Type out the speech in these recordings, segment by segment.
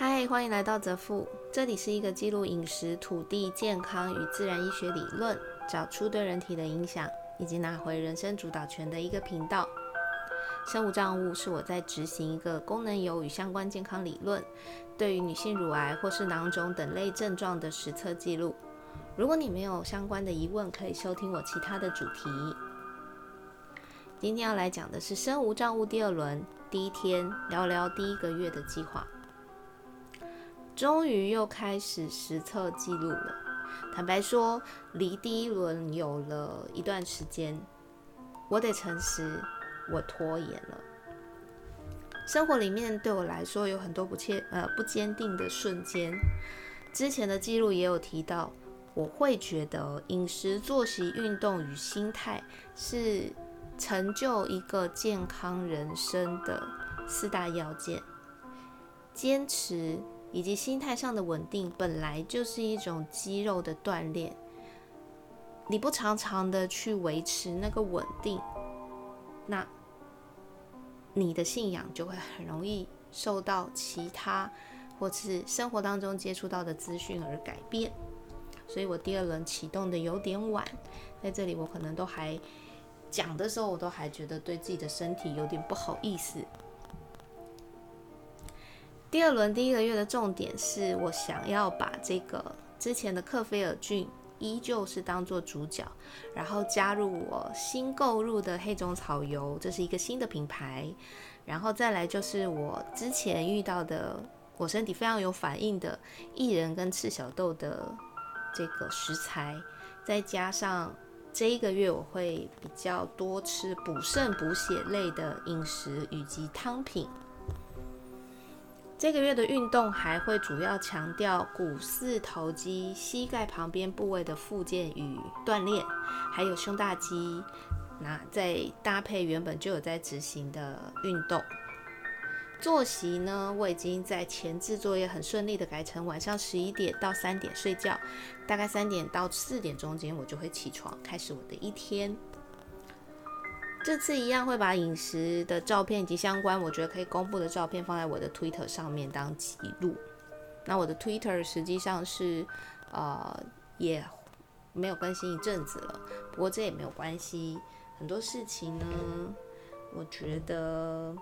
嗨，欢迎来到泽富，这里是一个记录饮食、土地、健康与自然医学理论，找出对人体的影响，以及拿回人生主导权的一个频道。生物账物是我在执行一个功能油与相关健康理论，对于女性乳癌或是囊肿等类症状的实测记录。如果你没有相关的疑问，可以收听我其他的主题。今天要来讲的是生无账物第二轮第一天，聊聊第一个月的计划。终于又开始实测记录了。坦白说，离第一轮有了一段时间，我得诚实，我拖延了。生活里面对我来说有很多不切呃不坚定的瞬间。之前的记录也有提到，我会觉得饮食、作息、运动与心态是成就一个健康人生的四大要件。坚持。以及心态上的稳定，本来就是一种肌肉的锻炼。你不常常的去维持那个稳定，那你的信仰就会很容易受到其他或是生活当中接触到的资讯而改变。所以我第二轮启动的有点晚，在这里我可能都还讲的时候，我都还觉得对自己的身体有点不好意思。第二轮第一个月的重点是我想要把这个之前的克菲尔菌依旧是当做主角，然后加入我新购入的黑种草油，这是一个新的品牌，然后再来就是我之前遇到的我身体非常有反应的薏仁跟赤小豆的这个食材，再加上这一个月我会比较多吃补肾补血类的饮食以及汤品。这个月的运动还会主要强调股四头肌、膝盖旁边部位的附件与锻炼，还有胸大肌。那再搭配原本就有在执行的运动。作息呢，我已经在前置作业很顺利的改成晚上十一点到三点睡觉，大概三点到四点中间我就会起床，开始我的一天。这次一样会把饮食的照片以及相关我觉得可以公布的照片放在我的 Twitter 上面当记录。那我的 Twitter 实际上是呃也没有更新一阵子了，不过这也没有关系。很多事情呢，我觉得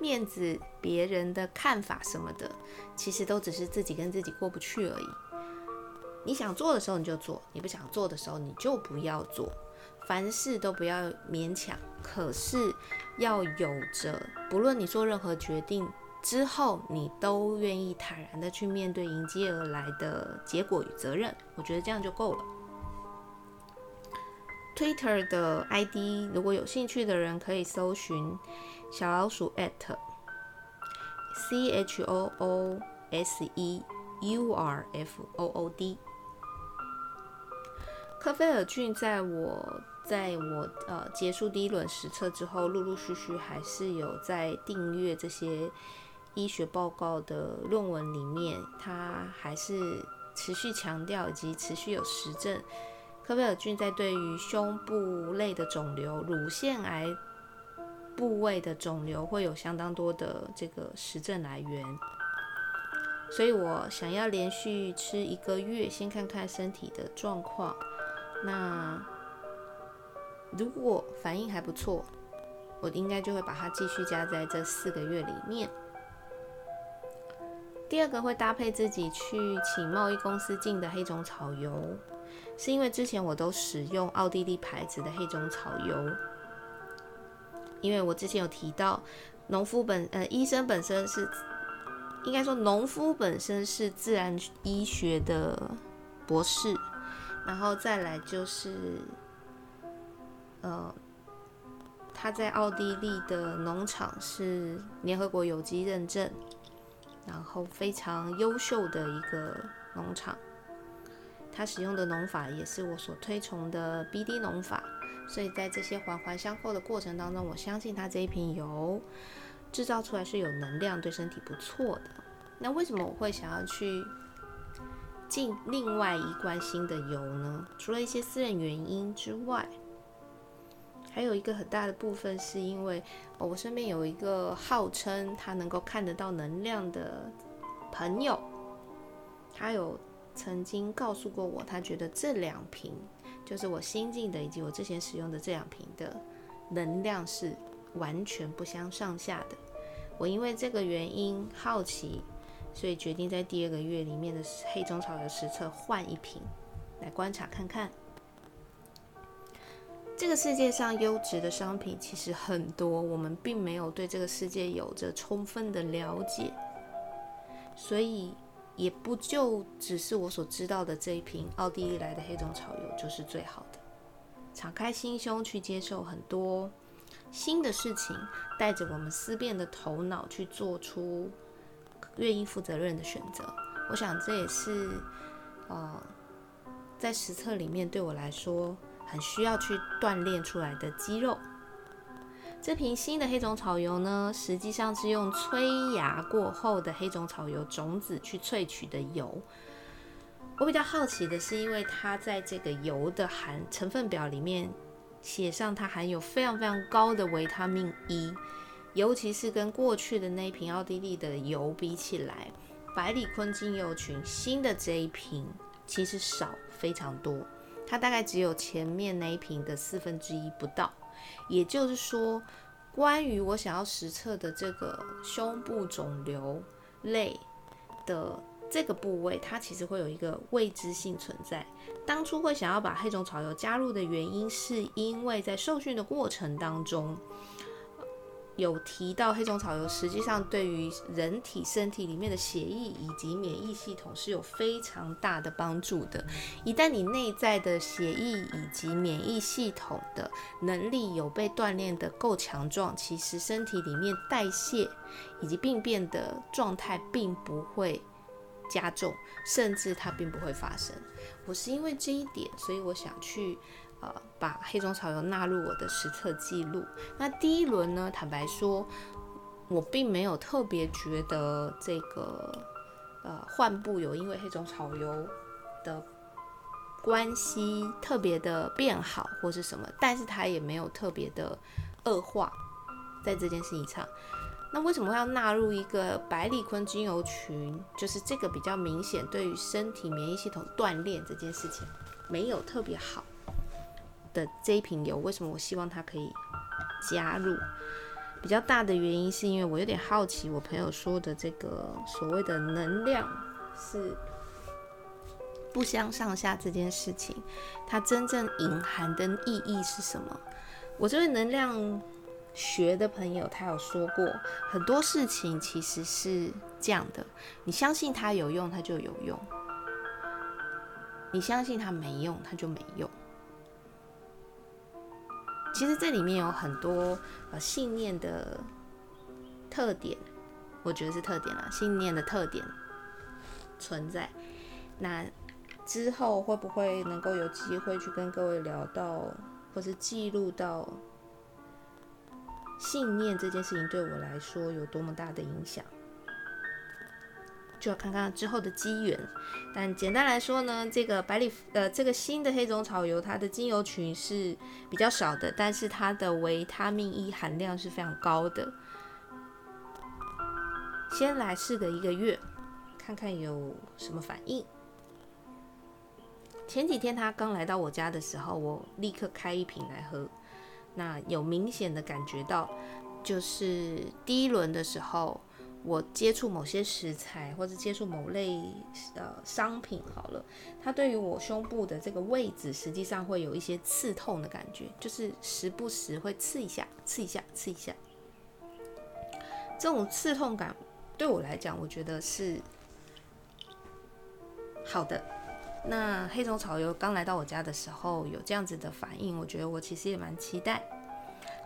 面子、别人的看法什么的，其实都只是自己跟自己过不去而已。你想做的时候你就做，你不想做的时候你就不要做，凡事都不要勉强。可是要有着，不论你做任何决定之后，你都愿意坦然的去面对迎接而来的结果与责任。我觉得这样就够了。Twitter 的 ID 如果有兴趣的人可以搜寻小老鼠 at c h o o s e u r f o o d。科菲尔菌在我在我呃结束第一轮实测之后，陆陆续续还是有在订阅这些医学报告的论文里面，它还是持续强调以及持续有实证，科菲尔菌在对于胸部类的肿瘤、乳腺癌部位的肿瘤会有相当多的这个实证来源，所以我想要连续吃一个月，先看看身体的状况。那如果反应还不错，我应该就会把它继续加在这四个月里面。第二个会搭配自己去请贸易公司进的黑种草油，是因为之前我都使用奥地利牌子的黑种草油，因为我之前有提到，农夫本呃医生本身是应该说农夫本身是自然医学的博士。然后再来就是，呃，他在奥地利的农场是联合国有机认证，然后非常优秀的一个农场。他使用的农法也是我所推崇的 BD 农法，所以在这些环环相扣的过程当中，我相信他这一瓶油制造出来是有能量，对身体不错的。那为什么我会想要去？进另外一罐新的油呢？除了一些私人原因之外，还有一个很大的部分是因为我身边有一个号称他能够看得到能量的朋友，他有曾经告诉过我，他觉得这两瓶就是我新进的以及我之前使用的这两瓶的能量是完全不相上下的。我因为这个原因好奇，所以决定在第二个月里面的黑种草油实测换一瓶来观察看看。这个世界上优质的商品其实很多，我们并没有对这个世界有着充分的了解，所以也不就只是我所知道的这一瓶奥地利来的黑种草油就是最好的。敞开心胸去接受很多新的事情，带着我们思辨的头脑去做出愿意负责任的选择。我想这也是呃，在实测里面对我来说。很需要去锻炼出来的肌肉。这瓶新的黑种草油呢，实际上是用催芽过后的黑种草油种子去萃取的油。我比较好奇的是，因为它在这个油的含成分表里面写上它含有非常非常高的维他命 E，尤其是跟过去的那一瓶奥地利的油比起来，百里坤精油群新的这一瓶其实少非常多。它大概只有前面那一瓶的四分之一不到，也就是说，关于我想要实测的这个胸部肿瘤类的这个部位，它其实会有一个未知性存在。当初会想要把黑种草油加入的原因，是因为在受训的过程当中。有提到黑种草油，实际上对于人体身体里面的血液以及免疫系统是有非常大的帮助的。一旦你内在的血液以及免疫系统的能力有被锻炼的够强壮，其实身体里面代谢以及病变的状态并不会加重，甚至它并不会发生。我是因为这一点，所以我想去。呃，把黑种草油纳入我的实测记录。那第一轮呢？坦白说，我并没有特别觉得这个呃患部有因为黑种草油的关系特别的变好或是什么，但是它也没有特别的恶化在这件事情上。那为什么要纳入一个百里坤精油群？就是这个比较明显对于身体免疫系统锻炼这件事情没有特别好。的这一瓶油，为什么我希望它可以加入？比较大的原因是因为我有点好奇，我朋友说的这个所谓的能量是不相上下这件事情，它真正隐含的意义是什么？我这位能量学的朋友他有说过，很多事情其实是这样的：你相信它有用，它就有用；你相信它没用，它就没用。其实这里面有很多呃信念的特点，我觉得是特点啦，信念的特点存在。那之后会不会能够有机会去跟各位聊到，或是记录到信念这件事情对我来说有多么大的影响？就要看看之后的机缘，但简单来说呢，这个百里呃这个新的黑种草油，它的精油群是比较少的，但是它的维他命 E 含量是非常高的。先来试个一个月，看看有什么反应。前几天他刚来到我家的时候，我立刻开一瓶来喝，那有明显的感觉到，就是第一轮的时候。我接触某些食材，或者接触某类呃商品，好了，它对于我胸部的这个位置，实际上会有一些刺痛的感觉，就是时不时会刺一下、刺一下、刺一下。这种刺痛感对我来讲，我觉得是好的。那黑种草油刚来到我家的时候有这样子的反应，我觉得我其实也蛮期待。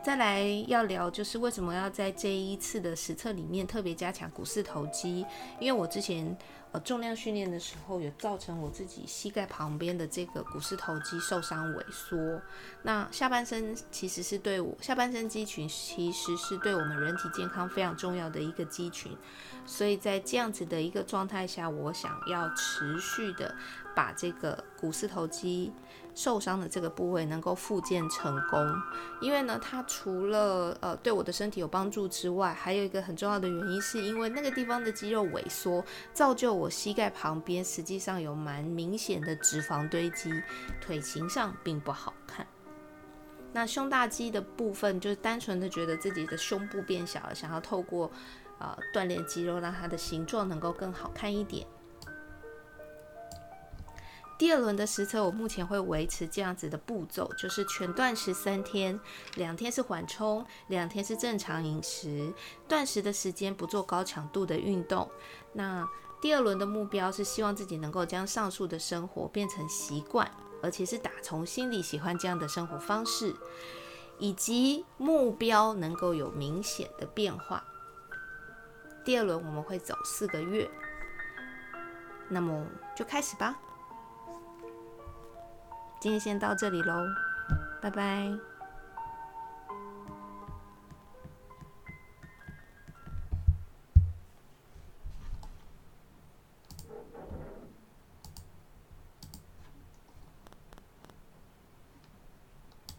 再来要聊，就是为什么要在这一次的实测里面特别加强股市投机？因为我之前呃重量训练的时候，有造成我自己膝盖旁边的这个股四头肌受伤萎缩。那下半身其实是对我下半身肌群其实是对我们人体健康非常重要的一个肌群，所以在这样子的一个状态下，我想要持续的把这个股四头肌。受伤的这个部位能够复健成功，因为呢，它除了呃对我的身体有帮助之外，还有一个很重要的原因，是因为那个地方的肌肉萎缩，造就我我膝盖旁边实际上有蛮明显的脂肪堆积，腿型上并不好看。那胸大肌的部分，就是单纯的觉得自己的胸部变小了，想要透过呃锻炼肌肉，让它的形状能够更好看一点。第二轮的实测，我目前会维持这样子的步骤，就是全断食三天，两天是缓冲，两天是正常饮食。断食的时间不做高强度的运动。那第二轮的目标是希望自己能够将上述的生活变成习惯，而且是打从心里喜欢这样的生活方式，以及目标能够有明显的变化。第二轮我们会走四个月，那么就开始吧。今天先到这里喽，拜拜。